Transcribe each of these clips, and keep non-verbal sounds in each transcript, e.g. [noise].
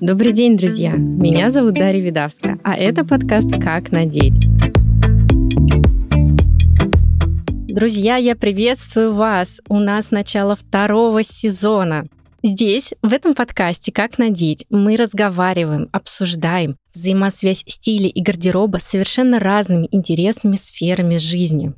Добрый день, друзья! Меня зовут Дарья Видавская, а это подкаст «Как надеть». Друзья, я приветствую вас! У нас начало второго сезона. Здесь, в этом подкасте «Как надеть» мы разговариваем, обсуждаем взаимосвязь стиля и гардероба с совершенно разными интересными сферами жизни.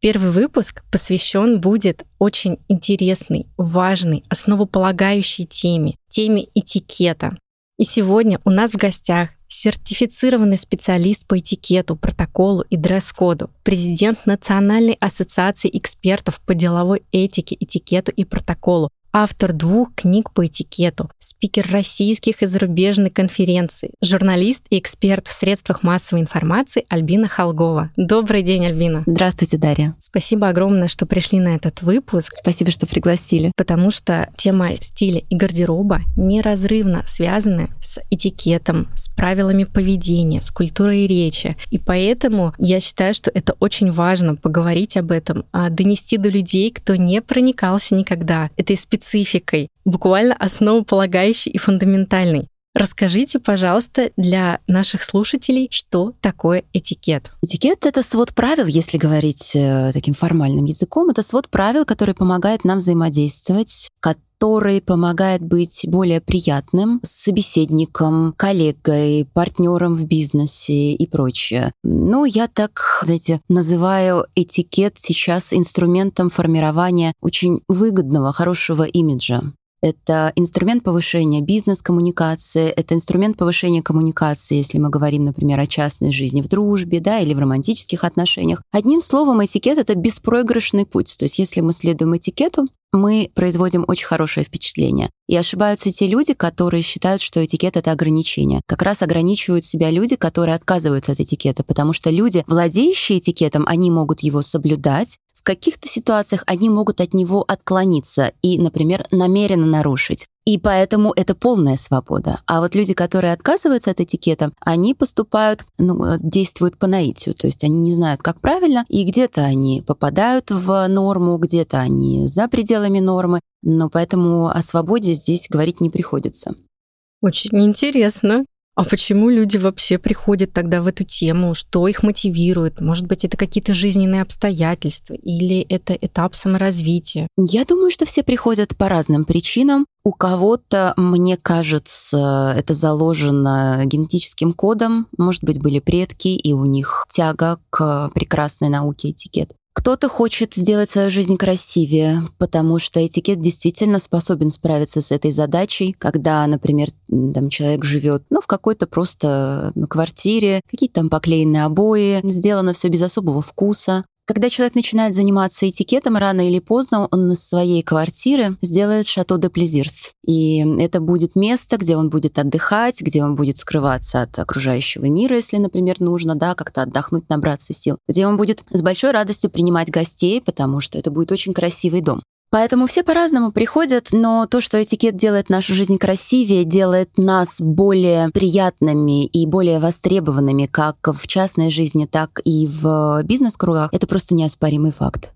Первый выпуск посвящен будет очень интересной, важной, основополагающей теме, теме этикета. И сегодня у нас в гостях сертифицированный специалист по этикету, протоколу и дресс-коду, президент Национальной ассоциации экспертов по деловой этике, этикету и протоколу, автор двух книг по этикету, спикер российских и зарубежных конференций, журналист и эксперт в средствах массовой информации Альбина Холгова. Добрый день, Альбина. Здравствуйте, Дарья. Спасибо огромное, что пришли на этот выпуск. Спасибо, что пригласили. Потому что тема стиля и гардероба неразрывно связаны с этикетом, с правилами поведения, с культурой речи. И поэтому я считаю, что это очень важно поговорить об этом, а донести до людей, кто не проникался никогда этой специальностью спецификой, буквально основополагающей и фундаментальной. Расскажите, пожалуйста, для наших слушателей, что такое этикет. Этикет — это свод правил, если говорить э, таким формальным языком. Это свод правил, который помогает нам взаимодействовать, который помогает быть более приятным собеседником, коллегой, партнером в бизнесе и прочее. Ну, я так, знаете, называю этикет сейчас инструментом формирования очень выгодного, хорошего имиджа. Это инструмент повышения бизнес-коммуникации, это инструмент повышения коммуникации, если мы говорим, например, о частной жизни в дружбе, да, или в романтических отношениях. Одним словом, этикет — это беспроигрышный путь. То есть если мы следуем этикету, мы производим очень хорошее впечатление. И ошибаются те люди, которые считают, что этикет — это ограничение. Как раз ограничивают себя люди, которые отказываются от этикета, потому что люди, владеющие этикетом, они могут его соблюдать, в каких-то ситуациях они могут от него отклониться и, например, намеренно нарушить. И поэтому это полная свобода. А вот люди, которые отказываются от этикета, они поступают, ну, э, действуют по наитию. То есть они не знают, как правильно, и где-то они попадают в норму, где-то они за пределами нормы. Но поэтому о свободе здесь говорить не приходится. Очень интересно. А почему люди вообще приходят тогда в эту тему? Что их мотивирует? Может быть, это какие-то жизненные обстоятельства или это этап саморазвития? Я думаю, что все приходят по разным причинам. У кого-то, мне кажется, это заложено генетическим кодом. Может быть, были предки, и у них тяга к прекрасной науке этикет. Кто-то хочет сделать свою жизнь красивее, потому что этикет действительно способен справиться с этой задачей, когда, например, там человек живет, ну, в какой-то просто квартире, какие-то там поклеенные обои, сделано все без особого вкуса. Когда человек начинает заниматься этикетом, рано или поздно он из своей квартиры сделает шато де плезирс. И это будет место, где он будет отдыхать, где он будет скрываться от окружающего мира, если, например, нужно, да, как-то отдохнуть, набраться сил. Где он будет с большой радостью принимать гостей, потому что это будет очень красивый дом. Поэтому все по-разному приходят, но то, что этикет делает нашу жизнь красивее, делает нас более приятными и более востребованными как в частной жизни, так и в бизнес-кругах, это просто неоспоримый факт.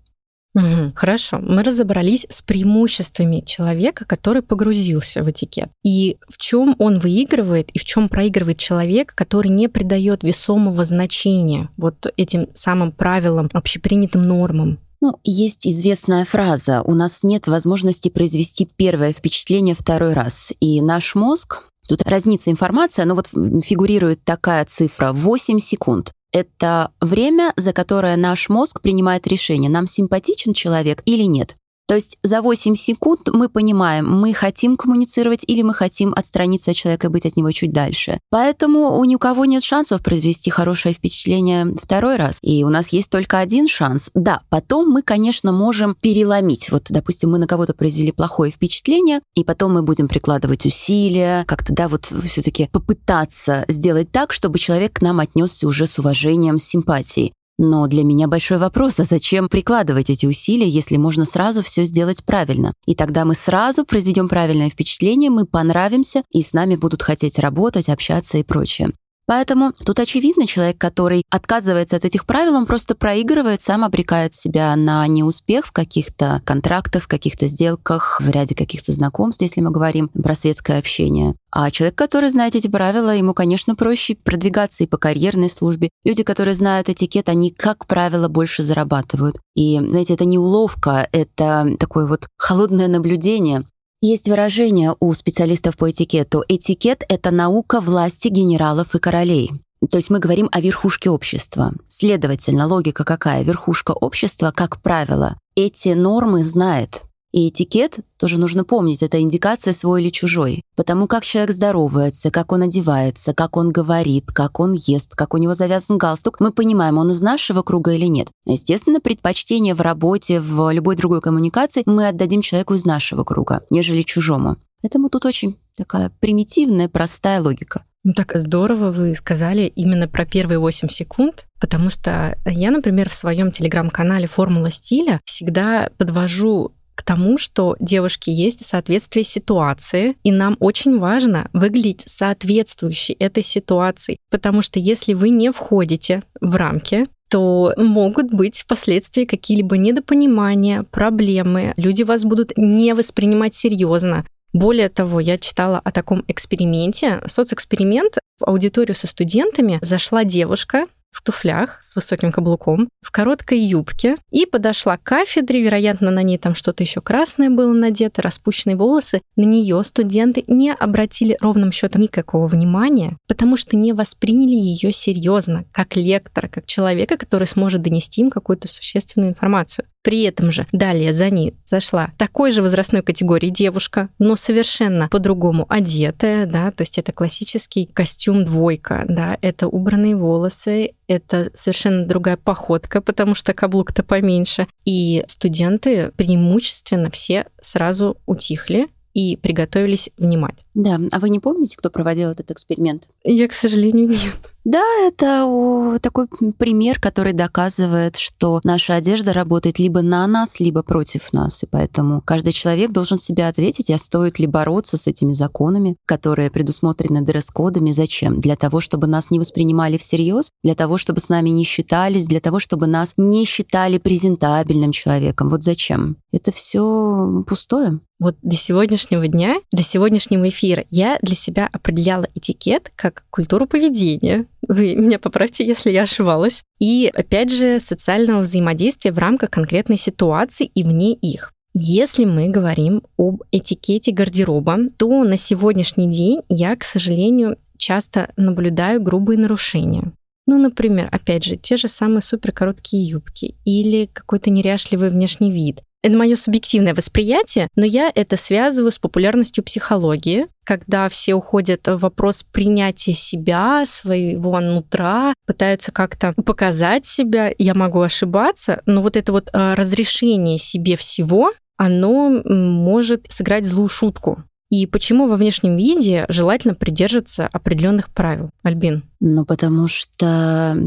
Угу, хорошо, мы разобрались с преимуществами человека, который погрузился в этикет. И в чем он выигрывает и в чем проигрывает человек, который не придает весомого значения вот этим самым правилам, общепринятым нормам. Ну, есть известная фраза «у нас нет возможности произвести первое впечатление второй раз». И наш мозг, тут разнится информация, но вот фигурирует такая цифра 8 секунд. Это время, за которое наш мозг принимает решение, нам симпатичен человек или нет. То есть за 8 секунд мы понимаем, мы хотим коммуницировать или мы хотим отстраниться от человека и быть от него чуть дальше. Поэтому у ни у кого нет шансов произвести хорошее впечатление второй раз. И у нас есть только один шанс. Да, потом мы, конечно, можем переломить. Вот, допустим, мы на кого-то произвели плохое впечатление, и потом мы будем прикладывать усилия, как-то, да, вот все-таки попытаться сделать так, чтобы человек к нам отнесся уже с уважением, с симпатией. Но для меня большой вопрос, а зачем прикладывать эти усилия, если можно сразу все сделать правильно? И тогда мы сразу произведем правильное впечатление, мы понравимся, и с нами будут хотеть работать, общаться и прочее. Поэтому тут очевидно, человек, который отказывается от этих правил, он просто проигрывает, сам обрекает себя на неуспех в каких-то контрактах, в каких-то сделках, в ряде каких-то знакомств, если мы говорим про светское общение. А человек, который знает эти правила, ему, конечно, проще продвигаться и по карьерной службе. Люди, которые знают этикет, они, как правило, больше зарабатывают. И, знаете, это не уловка, это такое вот холодное наблюдение. Есть выражение у специалистов по этикету. Этикет — это наука власти генералов и королей. То есть мы говорим о верхушке общества. Следовательно, логика какая? Верхушка общества, как правило, эти нормы знает. И этикет тоже нужно помнить, это индикация свой или чужой. Потому как человек здоровается, как он одевается, как он говорит, как он ест, как у него завязан галстук, мы понимаем, он из нашего круга или нет. Естественно, предпочтение в работе, в любой другой коммуникации мы отдадим человеку из нашего круга, нежели чужому. Поэтому тут очень такая примитивная, простая логика. Ну так здорово вы сказали именно про первые 8 секунд, потому что я, например, в своем телеграм-канале «Формула стиля» всегда подвожу к тому, что девушки есть соответствие ситуации, и нам очень важно выглядеть соответствующей этой ситуации, потому что если вы не входите в рамки, то могут быть впоследствии какие-либо недопонимания, проблемы. Люди вас будут не воспринимать серьезно. Более того, я читала о таком эксперименте, соцэксперимент. В аудиторию со студентами зашла девушка, в туфлях с высоким каблуком, в короткой юбке и подошла к кафедре, вероятно, на ней там что-то еще красное было надето, распущенные волосы. На нее студенты не обратили ровным счетом никакого внимания, потому что не восприняли ее серьезно, как лектора, как человека, который сможет донести им какую-то существенную информацию. При этом же далее за ней зашла такой же возрастной категории девушка, но совершенно по-другому одетая, да, то есть это классический костюм двойка, да, это убранные волосы, это совершенно другая походка, потому что каблук-то поменьше. И студенты преимущественно все сразу утихли, и приготовились внимать. Да, а вы не помните, кто проводил этот эксперимент? Я, к сожалению, нет. Да, это такой пример, который доказывает, что наша одежда работает либо на нас, либо против нас. И поэтому каждый человек должен себя ответить, а стоит ли бороться с этими законами, которые предусмотрены дресс-кодами. Зачем? Для того, чтобы нас не воспринимали всерьез, для того, чтобы с нами не считались, для того, чтобы нас не считали презентабельным человеком. Вот зачем? Это все пустое. Вот до сегодняшнего дня, до сегодняшнего эфира я для себя определяла этикет как культуру поведения, вы меня поправьте, если я ошибалась. И, опять же, социального взаимодействия в рамках конкретной ситуации и вне их. Если мы говорим об этикете гардероба, то на сегодняшний день я, к сожалению, часто наблюдаю грубые нарушения. Ну, например, опять же, те же самые суперкороткие юбки или какой-то неряшливый внешний вид. Это мое субъективное восприятие, но я это связываю с популярностью психологии, когда все уходят в вопрос принятия себя, своего нутра, пытаются как-то показать себя. Я могу ошибаться, но вот это вот а, разрешение себе всего, оно может сыграть злую шутку. И почему во внешнем виде желательно придерживаться определенных правил, Альбин? Ну, потому что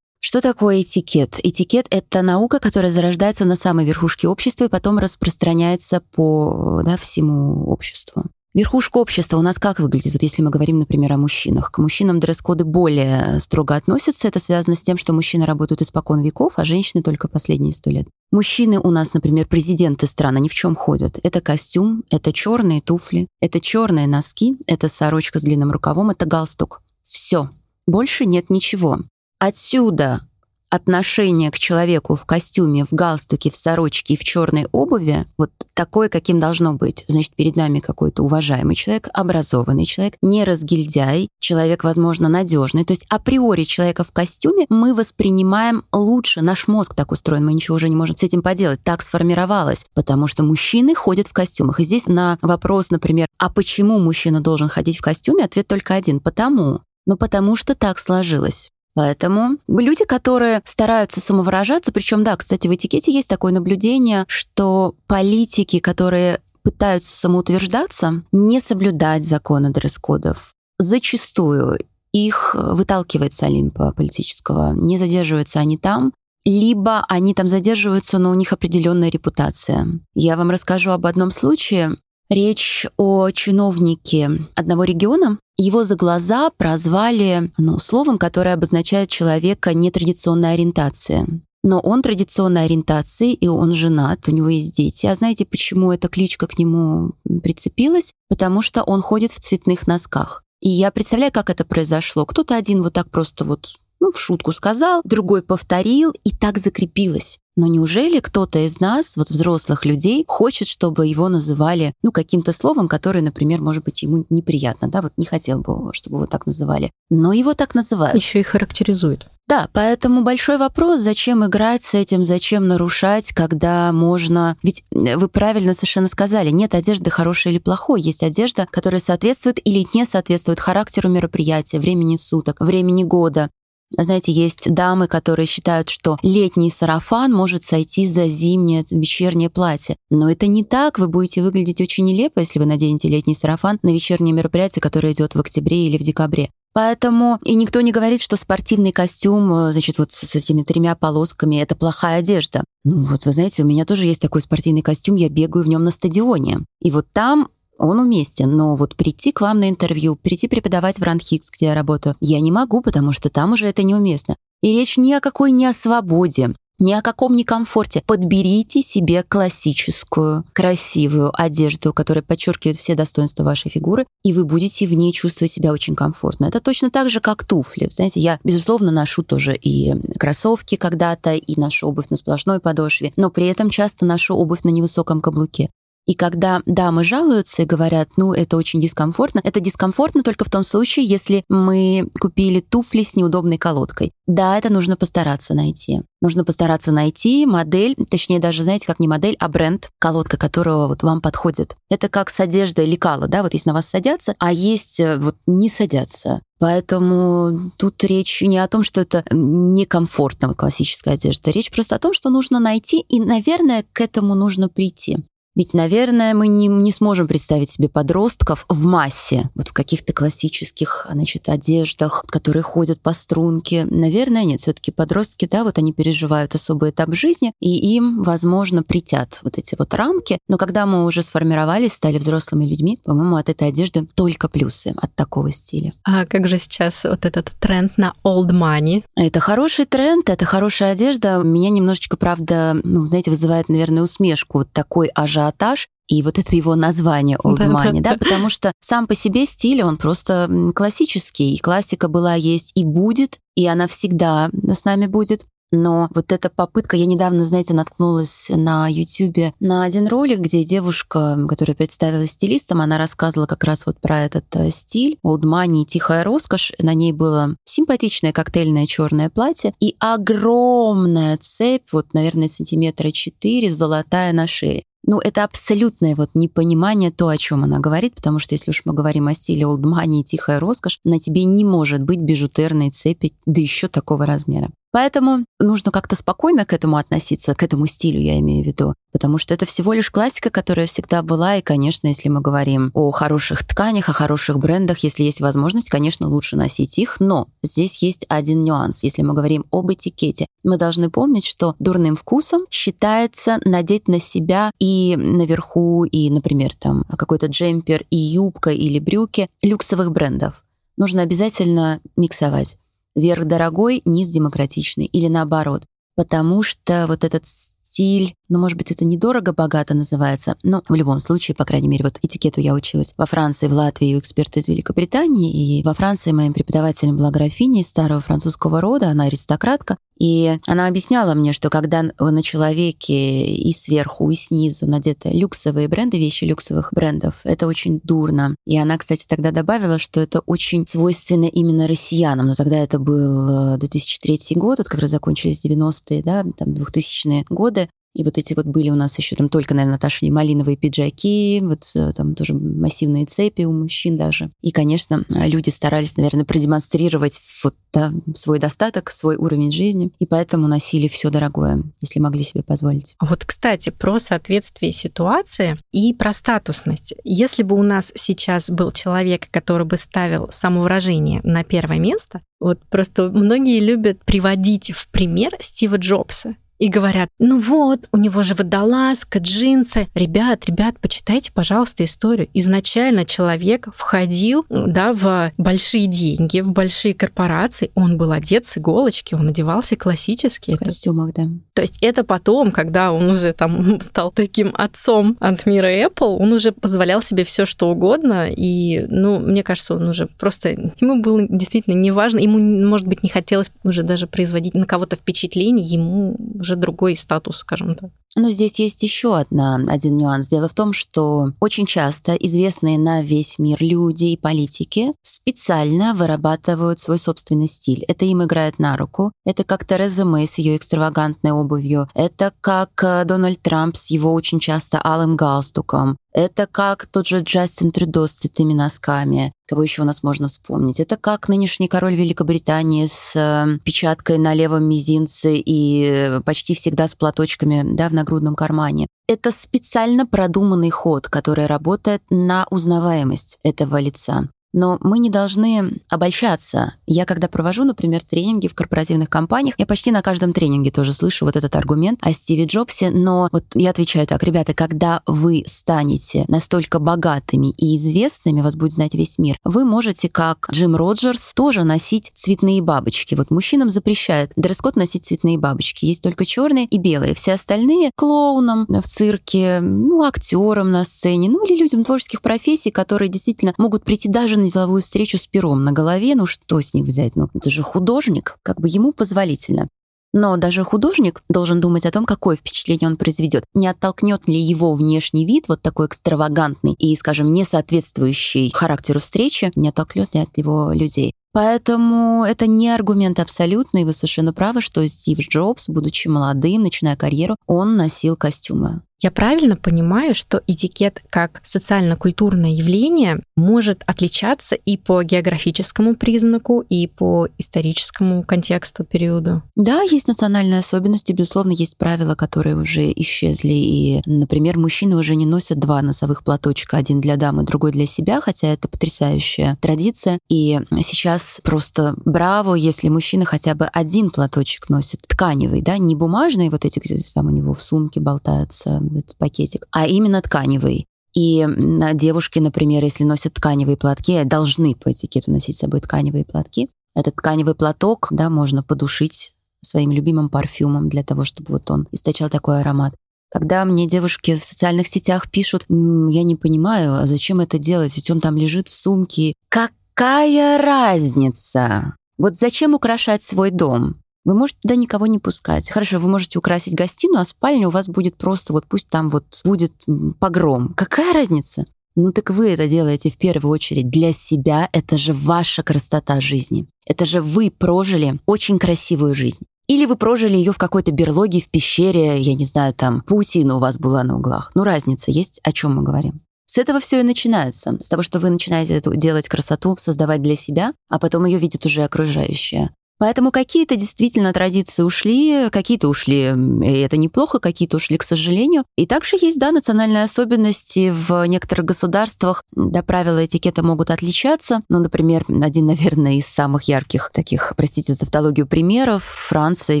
что такое этикет? Этикет — это наука, которая зарождается на самой верхушке общества и потом распространяется по да, всему обществу. Верхушка общества у нас как выглядит? Вот если мы говорим, например, о мужчинах. К мужчинам дресс-коды более строго относятся. Это связано с тем, что мужчины работают испокон веков, а женщины только последние сто лет. Мужчины у нас, например, президенты стран, они в чем ходят? Это костюм, это черные туфли, это черные носки, это сорочка с длинным рукавом, это галстук. Все. Больше нет ничего. Отсюда отношение к человеку в костюме, в галстуке, в сорочке и в черной обуви вот такое, каким должно быть. Значит, перед нами какой-то уважаемый человек, образованный человек, не разгильдяй, человек, возможно, надежный. То есть априори человека в костюме мы воспринимаем лучше. Наш мозг так устроен, мы ничего уже не можем с этим поделать. Так сформировалось, потому что мужчины ходят в костюмах. И здесь на вопрос, например, а почему мужчина должен ходить в костюме, ответ только один. Потому. Ну, потому что так сложилось. Поэтому люди, которые стараются самовыражаться, причем, да, кстати, в этикете есть такое наблюдение, что политики, которые пытаются самоутверждаться, не соблюдать законы дресс-кодов. Зачастую их выталкивает с Олимпа политического. Не задерживаются они там, либо они там задерживаются, но у них определенная репутация. Я вам расскажу об одном случае. Речь о чиновнике одного региона. Его за глаза прозвали ну, словом, которое обозначает человека нетрадиционной ориентации. Но он традиционной ориентации, и он женат, у него есть дети. А знаете, почему эта кличка к нему прицепилась? Потому что он ходит в цветных носках. И я представляю, как это произошло. Кто-то один вот так просто вот ну, в шутку сказал, другой повторил, и так закрепилось. Но неужели кто-то из нас, вот взрослых людей, хочет, чтобы его называли, ну, каким-то словом, которое, например, может быть, ему неприятно, да, вот не хотел бы, чтобы его так называли. Но его так называют. Еще и характеризует. Да, поэтому большой вопрос, зачем играть с этим, зачем нарушать, когда можно... Ведь э, вы правильно совершенно сказали, нет одежды хорошей или плохой, есть одежда, которая соответствует или не соответствует характеру мероприятия, времени суток, времени года. Знаете, есть дамы, которые считают, что летний сарафан может сойти за зимнее вечернее платье. Но это не так. Вы будете выглядеть очень нелепо, если вы наденете летний сарафан на вечернее мероприятие, которое идет в октябре или в декабре. Поэтому и никто не говорит, что спортивный костюм, э, значит, вот с этими тремя полосками, это плохая одежда. Ну вот вы знаете, у меня тоже есть такой спортивный костюм, я бегаю в нем на стадионе. И вот там он уместен, но вот прийти к вам на интервью, прийти преподавать в Ранхикс, где я работаю, я не могу, потому что там уже это неуместно. И речь ни о какой не о свободе, ни о каком не комфорте. Подберите себе классическую, красивую одежду, которая подчеркивает все достоинства вашей фигуры, и вы будете в ней чувствовать себя очень комфортно. Это точно так же, как туфли. Знаете, я, безусловно, ношу тоже и кроссовки когда-то, и ношу обувь на сплошной подошве, но при этом часто ношу обувь на невысоком каблуке. И когда дамы жалуются и говорят, ну, это очень дискомфортно, это дискомфортно только в том случае, если мы купили туфли с неудобной колодкой. Да, это нужно постараться найти. Нужно постараться найти модель, точнее даже, знаете, как не модель, а бренд, колодка которого вот вам подходит. Это как с одеждой лекала, да, вот если на вас садятся, а есть э, вот не садятся. Поэтому тут речь не о том, что это некомфортно, классическая одежда. Речь просто о том, что нужно найти, и, наверное, к этому нужно прийти. Ведь, наверное, мы не, не сможем представить себе подростков в массе, вот в каких-то классических, значит, одеждах, которые ходят по струнке. Наверное, нет. все таки подростки, да, вот они переживают особый этап жизни, и им, возможно, притят вот эти вот рамки. Но когда мы уже сформировались, стали взрослыми людьми, по-моему, от этой одежды только плюсы от такого стиля. А как же сейчас вот этот тренд на old money? Это хороший тренд, это хорошая одежда. Меня немножечко, правда, ну, знаете, вызывает, наверное, усмешку вот такой ажиотаж ажиотаж, и вот это его название Old Money, да, потому что сам по себе стиль, он просто классический, и классика была, есть и будет, и она всегда с нами будет. Но вот эта попытка, я недавно, знаете, наткнулась на YouTube на один ролик, где девушка, которая представилась стилистом, она рассказывала как раз вот про этот э, стиль, old money, тихая роскошь. На ней было симпатичное коктейльное черное платье и огромная цепь, вот, наверное, сантиметра четыре, золотая на шее. Ну, это абсолютное вот непонимание то, о чем она говорит, потому что если уж мы говорим о стиле money и тихая роскошь, на тебе не может быть бижутерной цепи, да еще такого размера. Поэтому нужно как-то спокойно к этому относиться, к этому стилю я имею в виду, потому что это всего лишь классика, которая всегда была, и, конечно, если мы говорим о хороших тканях, о хороших брендах, если есть возможность, конечно, лучше носить их, но здесь есть один нюанс. Если мы говорим об этикете, мы должны помнить, что дурным вкусом считается надеть на себя и наверху, и, например, там какой-то джемпер, и юбка или брюки люксовых брендов. Нужно обязательно миксовать верх дорогой, низ демократичный или наоборот. Потому что вот этот стиль, ну, может быть, это недорого-богато называется, но в любом случае, по крайней мере, вот этикету я училась во Франции, в Латвии у эксперта из Великобритании, и во Франции моим преподавателем была графиня из старого французского рода, она аристократка, и она объясняла мне, что когда на человеке и сверху, и снизу надеты люксовые бренды, вещи люксовых брендов, это очень дурно. И она, кстати, тогда добавила, что это очень свойственно именно россиянам. Но тогда это был 2003 э, год, вот как раз закончились 90-е, да, там 2000-е годы. И вот эти вот были у нас еще там только, наверное, отошли малиновые пиджаки, вот э, там тоже массивные цепи у мужчин даже. И, конечно, люди старались, наверное, продемонстрировать вот да, свой достаток, свой уровень жизни, и поэтому носили все дорогое, если могли себе позволить. Вот, кстати, про соответствие ситуации и про статусность. Если бы у нас сейчас был человек, который бы ставил самовыражение на первое место, вот просто многие любят приводить в пример Стива Джобса и говорят, ну вот, у него же водолазка, джинсы. Ребят, ребят, почитайте, пожалуйста, историю. Изначально человек входил да, в большие деньги, в большие корпорации, он был одет с иголочки, он одевался классически. В костюмах, да. То есть это потом, когда он уже там [laughs] стал таким отцом от мира Apple, он уже позволял себе все что угодно, и, ну, мне кажется, он уже просто, ему было действительно неважно, ему, может быть, не хотелось уже даже производить на кого-то впечатление, ему уже другой статус, скажем так. Но здесь есть еще одна, один нюанс. Дело в том, что очень часто известные на весь мир люди и политики специально вырабатывают свой собственный стиль. Это им играет на руку. Это как Тереза Мэй с ее экстравагантной обувью. Это как э, Дональд Трамп с его очень часто алым галстуком. Это как тот же Джастин Трюдо с цветными носками. Кого еще у нас можно вспомнить? Это как нынешний король Великобритании с э, печаткой на левом мизинце и э, почти всегда с платочками да, в нагрудном кармане. Это специально продуманный ход, который работает на узнаваемость этого лица. Но мы не должны обольщаться. Я когда провожу, например, тренинги в корпоративных компаниях, я почти на каждом тренинге тоже слышу вот этот аргумент о Стиве Джобсе, но вот я отвечаю так, ребята, когда вы станете настолько богатыми и известными, вас будет знать весь мир, вы можете, как Джим Роджерс, тоже носить цветные бабочки. Вот мужчинам запрещают дресс-код носить цветные бабочки. Есть только черные и белые. Все остальные клоунам в цирке, ну, актерам на сцене, ну, или людям творческих профессий, которые действительно могут прийти даже деловую встречу с пером на голове, ну что с них взять? Ну, это же художник, как бы ему позволительно. Но даже художник должен думать о том, какое впечатление он произведет. Не оттолкнет ли его внешний вид, вот такой экстравагантный и, скажем, не соответствующий характеру встречи, не оттолкнет ли от него людей. Поэтому это не аргумент абсолютно, и вы совершенно правы, что Стив Джобс, будучи молодым, начиная карьеру, он носил костюмы. Я правильно понимаю, что этикет как социально-культурное явление может отличаться и по географическому признаку, и по историческому контексту периоду? Да, есть национальные особенности. Безусловно, есть правила, которые уже исчезли. И, например, мужчины уже не носят два носовых платочка, один для дамы, другой для себя, хотя это потрясающая традиция. И сейчас просто браво, если мужчина хотя бы один платочек носит, тканевый, да, не бумажный, вот эти, где там у него в сумке болтаются, этот пакетик, а именно тканевый. И девушки, например, если носят тканевые платки, должны по этикету носить с собой тканевые платки. Этот тканевый платок, да, можно подушить своим любимым парфюмом для того, чтобы вот он источал такой аромат. Когда мне девушки в социальных сетях пишут, я не понимаю, а зачем это делать, ведь он там лежит в сумке. Какая разница? Вот зачем украшать свой дом? Вы можете туда никого не пускать. Хорошо, вы можете украсить гостиную, а спальня у вас будет просто вот пусть там вот будет погром. Какая разница? Ну так вы это делаете в первую очередь для себя. Это же ваша красота жизни. Это же вы прожили очень красивую жизнь. Или вы прожили ее в какой-то берлоге, в пещере, я не знаю, там паутина у вас была на углах. Ну, разница есть, о чем мы говорим. С этого все и начинается. С того, что вы начинаете делать красоту, создавать для себя, а потом ее видят уже окружающие. Поэтому какие-то действительно традиции ушли, какие-то ушли, и это неплохо, какие-то ушли, к сожалению. И также есть, да, национальные особенности в некоторых государствах. Да, правила этикета могут отличаться. Ну, например, один, [laughs] наверное, из самых ярких таких, простите за тавтологию, примеров — Франция и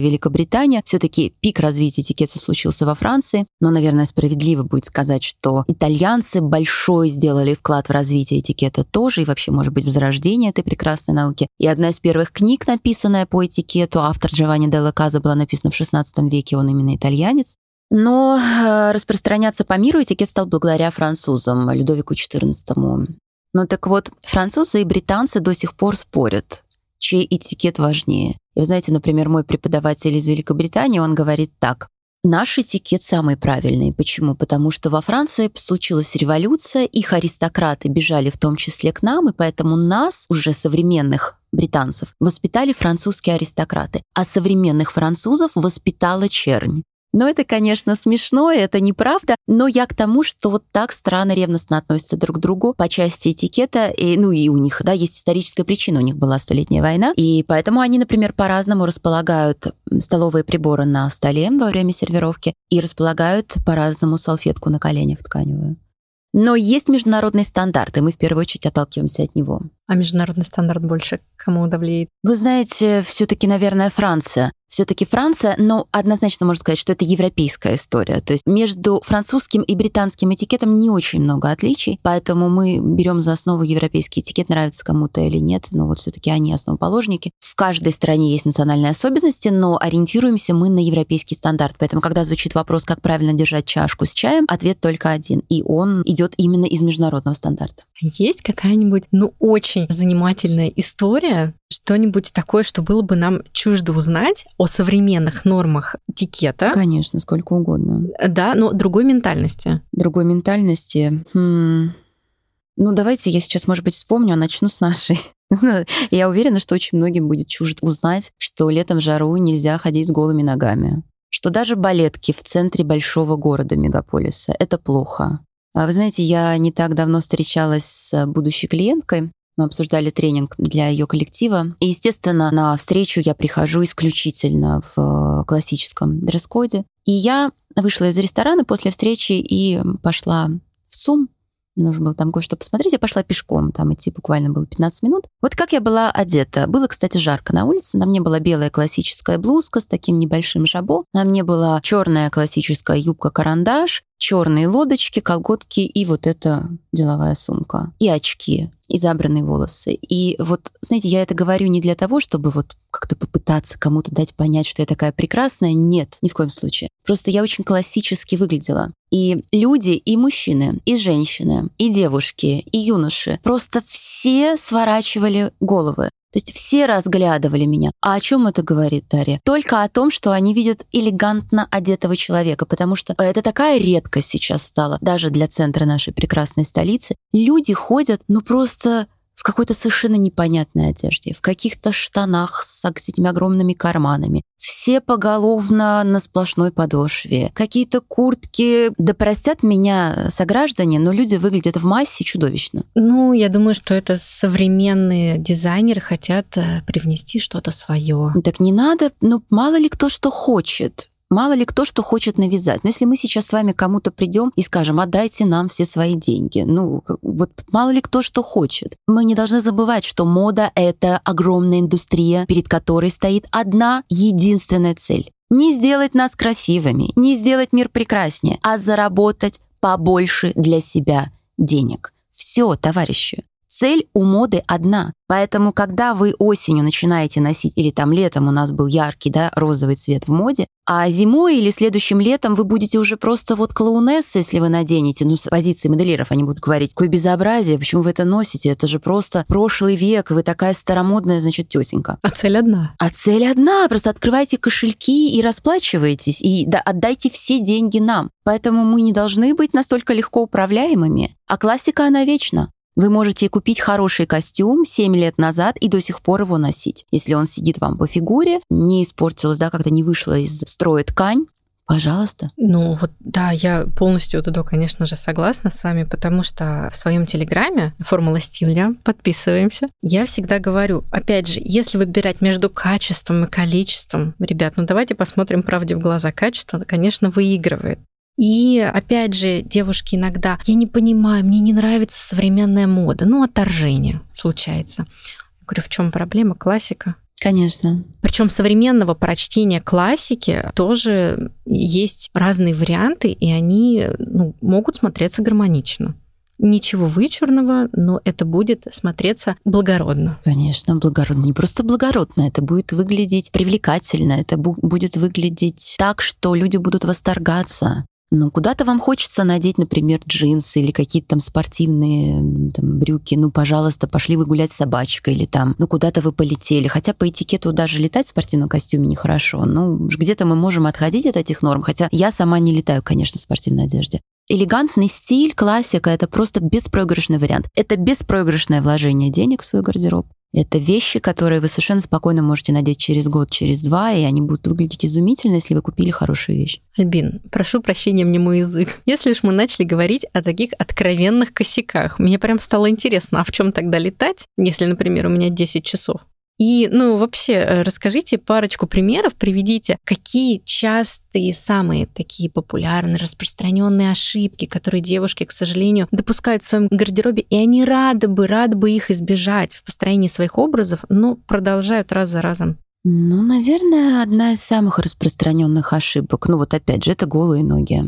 Великобритания. все таки пик развития этикета случился во Франции. Но, наверное, справедливо будет сказать, что итальянцы большой сделали вклад в развитие этикета тоже, и вообще, может быть, в зарождение этой прекрасной науки. И одна из первых книг написана написанная по этикету. Автор Джованни Делла Каза была написана в XVI веке, он именно итальянец. Но э, распространяться по миру этикет стал благодаря французам, Людовику XIV. Ну так вот, французы и британцы до сих пор спорят, чей этикет важнее. И вы знаете, например, мой преподаватель из Великобритании, он говорит так. Наш этикет самый правильный. Почему? Потому что во Франции случилась революция, их аристократы бежали в том числе к нам, и поэтому нас, уже современных британцев, воспитали французские аристократы, а современных французов воспитала чернь. Но это, конечно, смешно, это неправда, но я к тому, что вот так страны ревностно относятся друг к другу по части этикета, и, ну и у них, да, есть историческая причина, у них была Столетняя война, и поэтому они, например, по-разному располагают столовые приборы на столе во время сервировки и располагают по-разному салфетку на коленях тканевую. Но есть международный стандарт, и мы в первую очередь отталкиваемся от него. А международный стандарт больше кому давлеет? Вы знаете, все-таки, наверное, Франция все-таки Франция, но однозначно можно сказать, что это европейская история. То есть между французским и британским этикетом не очень много отличий, поэтому мы берем за основу европейский этикет, нравится кому-то или нет, но вот все-таки они основоположники. В каждой стране есть национальные особенности, но ориентируемся мы на европейский стандарт. Поэтому, когда звучит вопрос, как правильно держать чашку с чаем, ответ только один, и он идет именно из международного стандарта. Есть какая-нибудь, ну, очень занимательная история, что-нибудь такое, что было бы нам чуждо узнать о современных нормах этикета. Конечно, сколько угодно. Да, но другой ментальности. Другой ментальности. Хм. Ну, давайте я сейчас, может быть, вспомню, а начну с нашей. [laughs] Я уверена, что очень многим будет чуждо узнать, что летом в жару нельзя ходить с голыми ногами. Что даже балетки в центре большого города, мегаполиса, это плохо. А вы знаете, я не так давно встречалась с будущей клиенткой, мы обсуждали тренинг для ее коллектива. И, естественно, на встречу я прихожу исключительно в э, классическом дресс-коде. И я вышла из ресторана после встречи и пошла в ЦУМ. Мне нужно было там кое-что посмотреть. Я пошла пешком, там идти буквально было 15 минут. Вот как я была одета. Было, кстати, жарко на улице. На мне была белая классическая блузка с таким небольшим жабо. На мне была черная классическая юбка-карандаш, черные лодочки, колготки и вот эта деловая сумка. И очки и забранные волосы. И вот, знаете, я это говорю не для того, чтобы вот как-то попытаться кому-то дать понять, что я такая прекрасная. Нет, ни в коем случае. Просто я очень классически выглядела. И люди, и мужчины, и женщины, и девушки, и юноши просто все сворачивали головы. То есть все разглядывали меня. А о чем это говорит Дарья? Только о том, что они видят элегантно одетого человека, потому что это такая редкость сейчас стала, даже для центра нашей прекрасной столицы. Люди ходят, ну просто в какой-то совершенно непонятной одежде, в каких-то штанах с этими огромными карманами. Все поголовно на сплошной подошве. Какие-то куртки. Да простят меня сограждане, но люди выглядят в массе чудовищно. Ну, я думаю, что это современные дизайнеры хотят э, привнести что-то свое. Так не надо, ну, мало ли кто что хочет. Мало ли кто что хочет навязать. Но если мы сейчас с вами кому-то придем и скажем, отдайте нам все свои деньги, ну, вот мало ли кто что хочет. Мы не должны забывать, что мода — это огромная индустрия, перед которой стоит одна единственная цель. Не сделать нас красивыми, не сделать мир прекраснее, а заработать побольше для себя денег. Все, товарищи. Цель у моды одна. Поэтому, когда вы осенью начинаете носить, или там летом у нас был яркий, да, розовый цвет в моде, а зимой или следующим летом вы будете уже просто вот клоунесса, если вы наденете, ну, с позиции моделиров они будут говорить, какое безобразие, почему вы это носите, это же просто прошлый век, вы такая старомодная, значит, тетенька. А цель одна. А цель одна, просто открывайте кошельки и расплачивайтесь, и да, отдайте все деньги нам. Поэтому мы не должны быть настолько легко управляемыми. А классика, она вечна. Вы можете купить хороший костюм 7 лет назад и до сих пор его носить. Если он сидит вам по фигуре, не испортилась, да, как-то не вышла из строя ткань, Пожалуйста. Ну вот да, я полностью туда, конечно же, согласна с вами, потому что в своем телеграме формула стиля, подписываемся, я всегда говорю, опять же, если выбирать между качеством и количеством, ребят, ну давайте посмотрим правде в глаза. Качество, конечно, выигрывает. И опять же, девушки иногда, я не понимаю, мне не нравится современная мода, ну, отторжение случается. Я говорю, в чем проблема? Классика. Конечно. Причем современного прочтения классики тоже есть разные варианты, и они ну, могут смотреться гармонично. Ничего вычурного, но это будет смотреться благородно. Конечно, благородно. Не просто благородно, это будет выглядеть привлекательно, это будет выглядеть так, что люди будут восторгаться. Ну, куда-то вам хочется надеть, например, джинсы или какие-то там спортивные там, брюки. Ну, пожалуйста, пошли вы гулять с собачкой или там, ну, куда-то вы полетели. Хотя по этикету даже летать в спортивном костюме нехорошо. Ну, где-то мы можем отходить от этих норм. Хотя я сама не летаю, конечно, в спортивной одежде. Элегантный стиль, классика — это просто беспроигрышный вариант. Это беспроигрышное вложение денег в свой гардероб. Это вещи, которые вы совершенно спокойно можете надеть через год, через два, и они будут выглядеть изумительно, если вы купили хорошую вещь. Альбин, прошу прощения мне мой язык. [laughs] Если уж мы начали говорить о таких откровенных косяках, мне прям стало интересно, а в чем тогда летать, если, например, у меня 10 часов? И, ну, вообще, э, расскажите парочку примеров, приведите, какие частые, самые такие популярные, распространенные ошибки, которые девушки, к сожалению, допускают в своем гардеробе, и они рады бы, рады бы их избежать в построении своих образов, но продолжают раз за разом. Ну, наверное, одна из самых распространенных ошибок. Ну, вот опять же, это голые ноги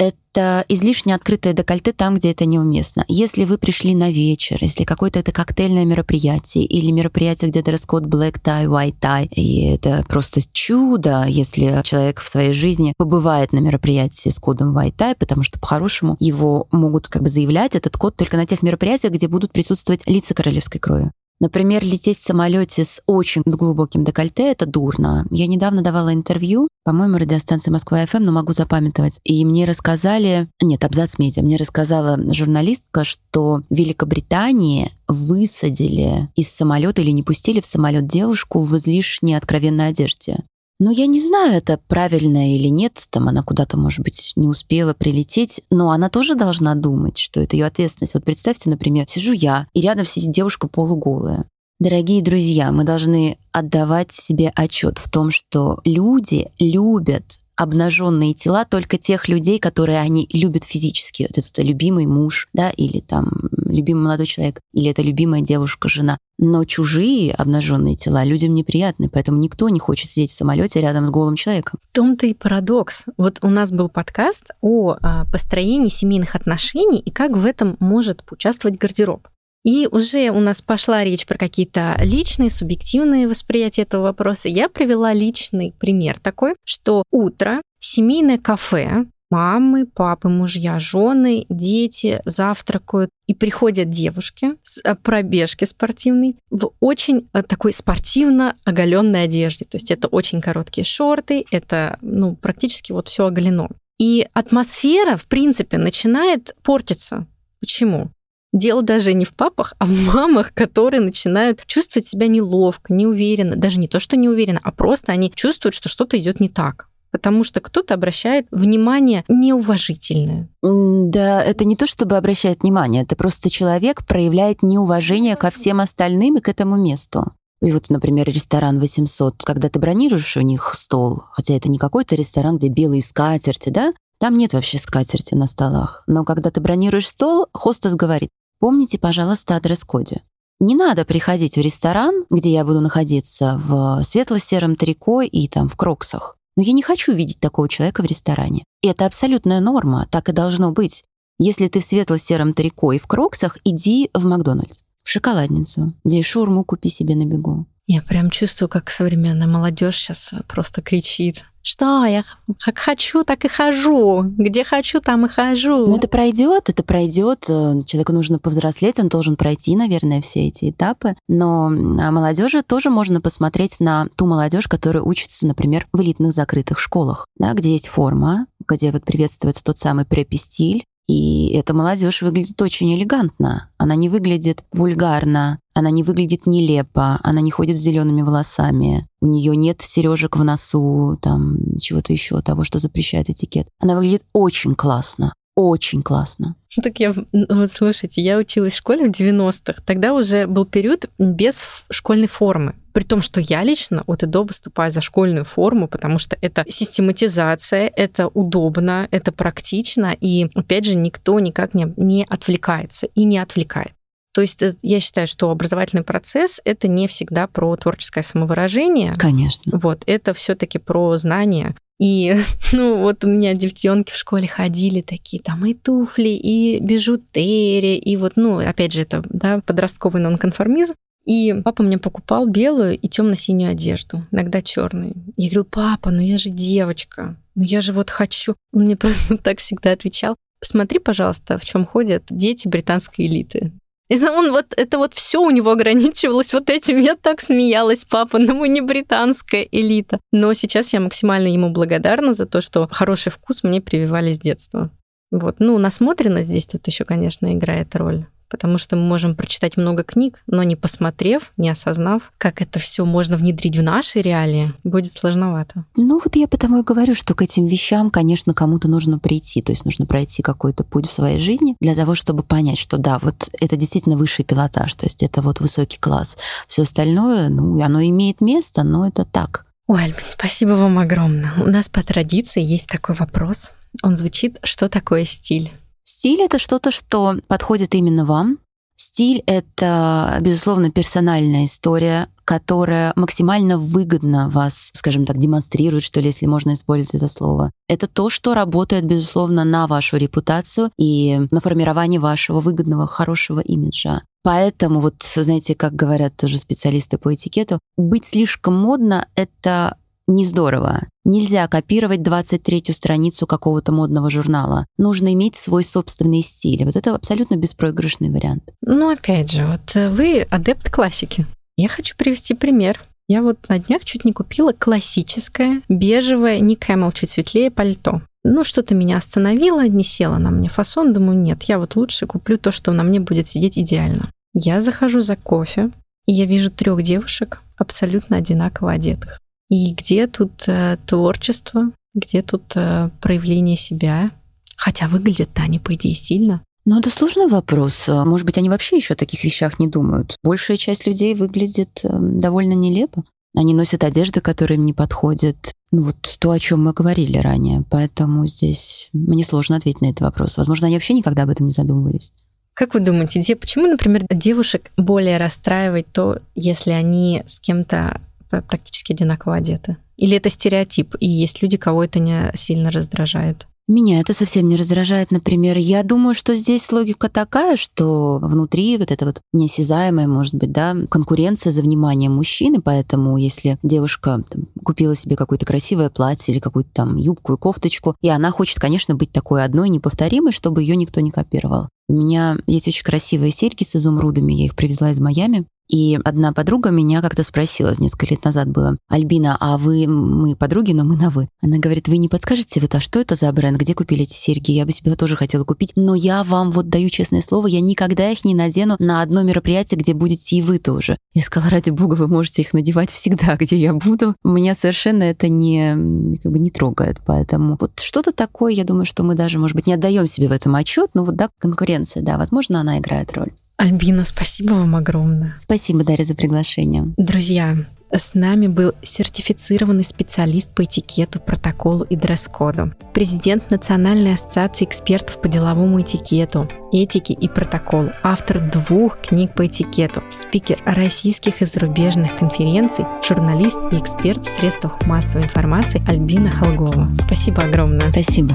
это излишне открытое декольте там, где это неуместно. Если вы пришли на вечер, если какое-то это коктейльное мероприятие или мероприятие, где дресс-код black tie, white tie, и это просто чудо, если человек в своей жизни побывает на мероприятии с кодом white tie, потому что по-хорошему его могут как бы заявлять этот код только на тех мероприятиях, где будут присутствовать лица королевской крови. Например, лететь в самолете с очень глубоким декольте — это дурно. Я недавно давала интервью, по-моему, радиостанции Москва-ФМ, но могу запамятовать. И мне рассказали... Нет, абзац медиа. Мне рассказала журналистка, что в Великобритании высадили из самолета или не пустили в самолет девушку в излишне откровенной одежде. Ну, я не знаю, это правильно или нет, там она куда-то, может быть, не успела прилететь, но она тоже должна думать, что это ее ответственность. Вот представьте, например, сижу я, и рядом сидит девушка полуголая. Дорогие друзья, мы должны отдавать себе отчет в том, что люди любят обнаженные тела только тех людей, которые они любят физически. Вот это любимый муж, да, или там любимый молодой человек, или это любимая девушка, жена. Но чужие обнаженные тела людям неприятны, поэтому никто не хочет сидеть в самолете рядом с голым человеком. В том-то и парадокс. Вот у нас был подкаст о а, построении семейных отношений и как в этом может участвовать гардероб. И уже у нас пошла речь про какие-то личные, субъективные восприятия этого вопроса. Я привела личный пример такой, что утро, семейное кафе, мамы, папы, мужья, жены, дети завтракают, и приходят девушки с э, пробежки спортивной в очень э, такой спортивно оголенной одежде. То есть это очень короткие шорты, это ну, практически вот все оголено. И атмосфера, в принципе, начинает портиться. Почему? Дело даже не в папах, а в [laughs] мамах, которые начинают чувствовать себя неловко, неуверенно. Даже не то, что неуверенно, а просто они чувствуют, что что-то идет не так потому что кто-то обращает внимание неуважительное. Да, это не то, чтобы обращает внимание, это просто человек проявляет неуважение ко всем остальным и к этому месту. И вот, например, ресторан 800, когда ты бронируешь у них стол, хотя это не какой-то ресторан, где белые скатерти, да, там нет вообще скатерти на столах. Но когда ты бронируешь стол, хостес говорит, Помните, пожалуйста, о дресс-коде. Не надо приходить в ресторан, где я буду находиться в светло-сером трико и там в кроксах. Но я не хочу видеть такого человека в ресторане. И это абсолютная норма, так и должно быть. Если ты в светло-сером трико и в кроксах, иди в Макдональдс, в шоколадницу, где шурму купи себе на бегу. Я прям чувствую, как современная молодежь сейчас просто кричит. Что я как хочу, так и хожу. Где хочу, там и хожу. Ну, это пройдет, это пройдет. Человеку нужно повзрослеть, он должен пройти, наверное, все эти этапы. Но а молодежи тоже можно посмотреть на ту молодежь, которая учится, например, в элитных закрытых школах, да, где есть форма, где вот приветствуется тот самый препи-стиль, и эта молодежь выглядит очень элегантно. Она не выглядит вульгарно, она не выглядит нелепо, она не ходит с зелеными волосами, у нее нет сережек в носу, там чего-то еще, того, что запрещает этикет. Она выглядит очень классно, очень классно. Так я, вот слушайте, я училась в школе в 90-х. Тогда уже был период без школьной формы. При том, что я лично от и до выступаю за школьную форму, потому что это систематизация, это удобно, это практично, и, опять же, никто никак не, не отвлекается и не отвлекает. То есть э, я считаю, что образовательный процесс это не всегда про творческое самовыражение. Конечно. Вот, это все-таки про знания. И, [laughs] ну, вот у меня девчонки в школе ходили такие, там и туфли, и бижутерия, и вот, ну, опять же, это, да, подростковый нонконформизм. И папа мне покупал белую и темно-синюю одежду, иногда черную. Я говорю, папа, ну я же девочка, ну я же вот хочу. Он мне [laughs] просто так всегда отвечал. Посмотри, пожалуйста, в чем ходят дети британской элиты. Это он вот, это вот все у него ограничивалось вот этим. Я так смеялась, папа, но мы не британская элита. Но сейчас я максимально ему благодарна за то, что хороший вкус мне прививали с детства. Вот. Ну, насмотренность здесь тут еще, конечно, играет роль потому что мы можем прочитать много книг, но не посмотрев, не осознав, как это все можно внедрить в наши реалии, будет сложновато. Ну вот я потому и говорю, что к этим вещам, конечно, кому-то нужно прийти, то есть нужно пройти какой-то путь в своей жизни для того, чтобы понять, что да, вот это действительно высший пилотаж, то есть это вот высокий класс. Все остальное, ну, оно имеет место, но это так. Ой, Альбин, спасибо вам огромное. У нас по традиции есть такой вопрос. Он звучит «Что такое стиль?» Стиль — это что-то, что подходит именно вам. Стиль — это, безусловно, персональная история, которая максимально выгодно вас, скажем так, демонстрирует, что ли, если можно использовать это слово. Это то, что работает, безусловно, на вашу репутацию и на формирование вашего выгодного, хорошего имиджа. Поэтому, вот, знаете, как говорят тоже специалисты по этикету, быть слишком модно — это не здорово. Нельзя копировать 23-ю страницу какого-то модного журнала. Нужно иметь свой собственный стиль. Вот это абсолютно беспроигрышный вариант. Ну, опять же, вот э, вы адепт классики. Я хочу привести пример. Я вот на днях чуть не купила классическое бежевое, не Camel, чуть светлее пальто. Ну, что-то меня остановило, не село на мне фасон. Думаю, нет, я вот лучше куплю то, что на мне будет сидеть идеально. Я захожу за кофе, и я вижу трех девушек абсолютно одинаково одетых. И где тут э, творчество, где тут э, проявление себя? Хотя выглядят-то они, по идее, сильно. Ну, это сложный вопрос. Может быть, они вообще еще о таких вещах не думают. Большая часть людей выглядит э, довольно нелепо. Они носят одежды, которые им не подходят. Ну, вот то, о чем мы говорили ранее. Поэтому здесь мне сложно ответить на этот вопрос. Возможно, они вообще никогда об этом не задумывались. Как вы думаете, почему, например, девушек более расстраивает то, если они с кем-то практически одинаково одеты? Или это стереотип, и есть люди, кого это не сильно раздражает? Меня это совсем не раздражает, например. Я думаю, что здесь логика такая, что внутри вот это вот неосязаемая, может быть, да, конкуренция за внимание мужчины, поэтому если девушка там, купила себе какое-то красивое платье или какую-то там юбку и кофточку, и она хочет, конечно, быть такой одной неповторимой, чтобы ее никто не копировал. У меня есть очень красивые серьги с изумрудами, я их привезла из Майами. И одна подруга меня как-то спросила, несколько лет назад было, «Альбина, а вы, мы подруги, но мы на «вы». Она говорит, «Вы не подскажете, вот, а что это за бренд, где купили эти серьги? Я бы себе тоже хотела купить, но я вам вот даю честное слово, я никогда их не надену на одно мероприятие, где будете и вы тоже». Я сказала, ради бога, вы можете их надевать всегда, [laughs] где я буду. Меня совершенно это не, как бы не трогает, поэтому вот что-то такое, я думаю, что мы даже, может быть, не отдаем себе в этом отчет, но вот да, конкуренция, да, возможно, она играет роль. Альбина, спасибо вам огромное. Спасибо, Дарья, за приглашение. Друзья, с нами был сертифицированный специалист по этикету, протоколу и дресс-коду, президент Национальной ассоциации экспертов по деловому этикету, этике и протоколу, автор двух книг по этикету, спикер российских и зарубежных конференций, журналист и эксперт в средствах массовой информации Альбина Холгова. Спасибо огромное. Спасибо.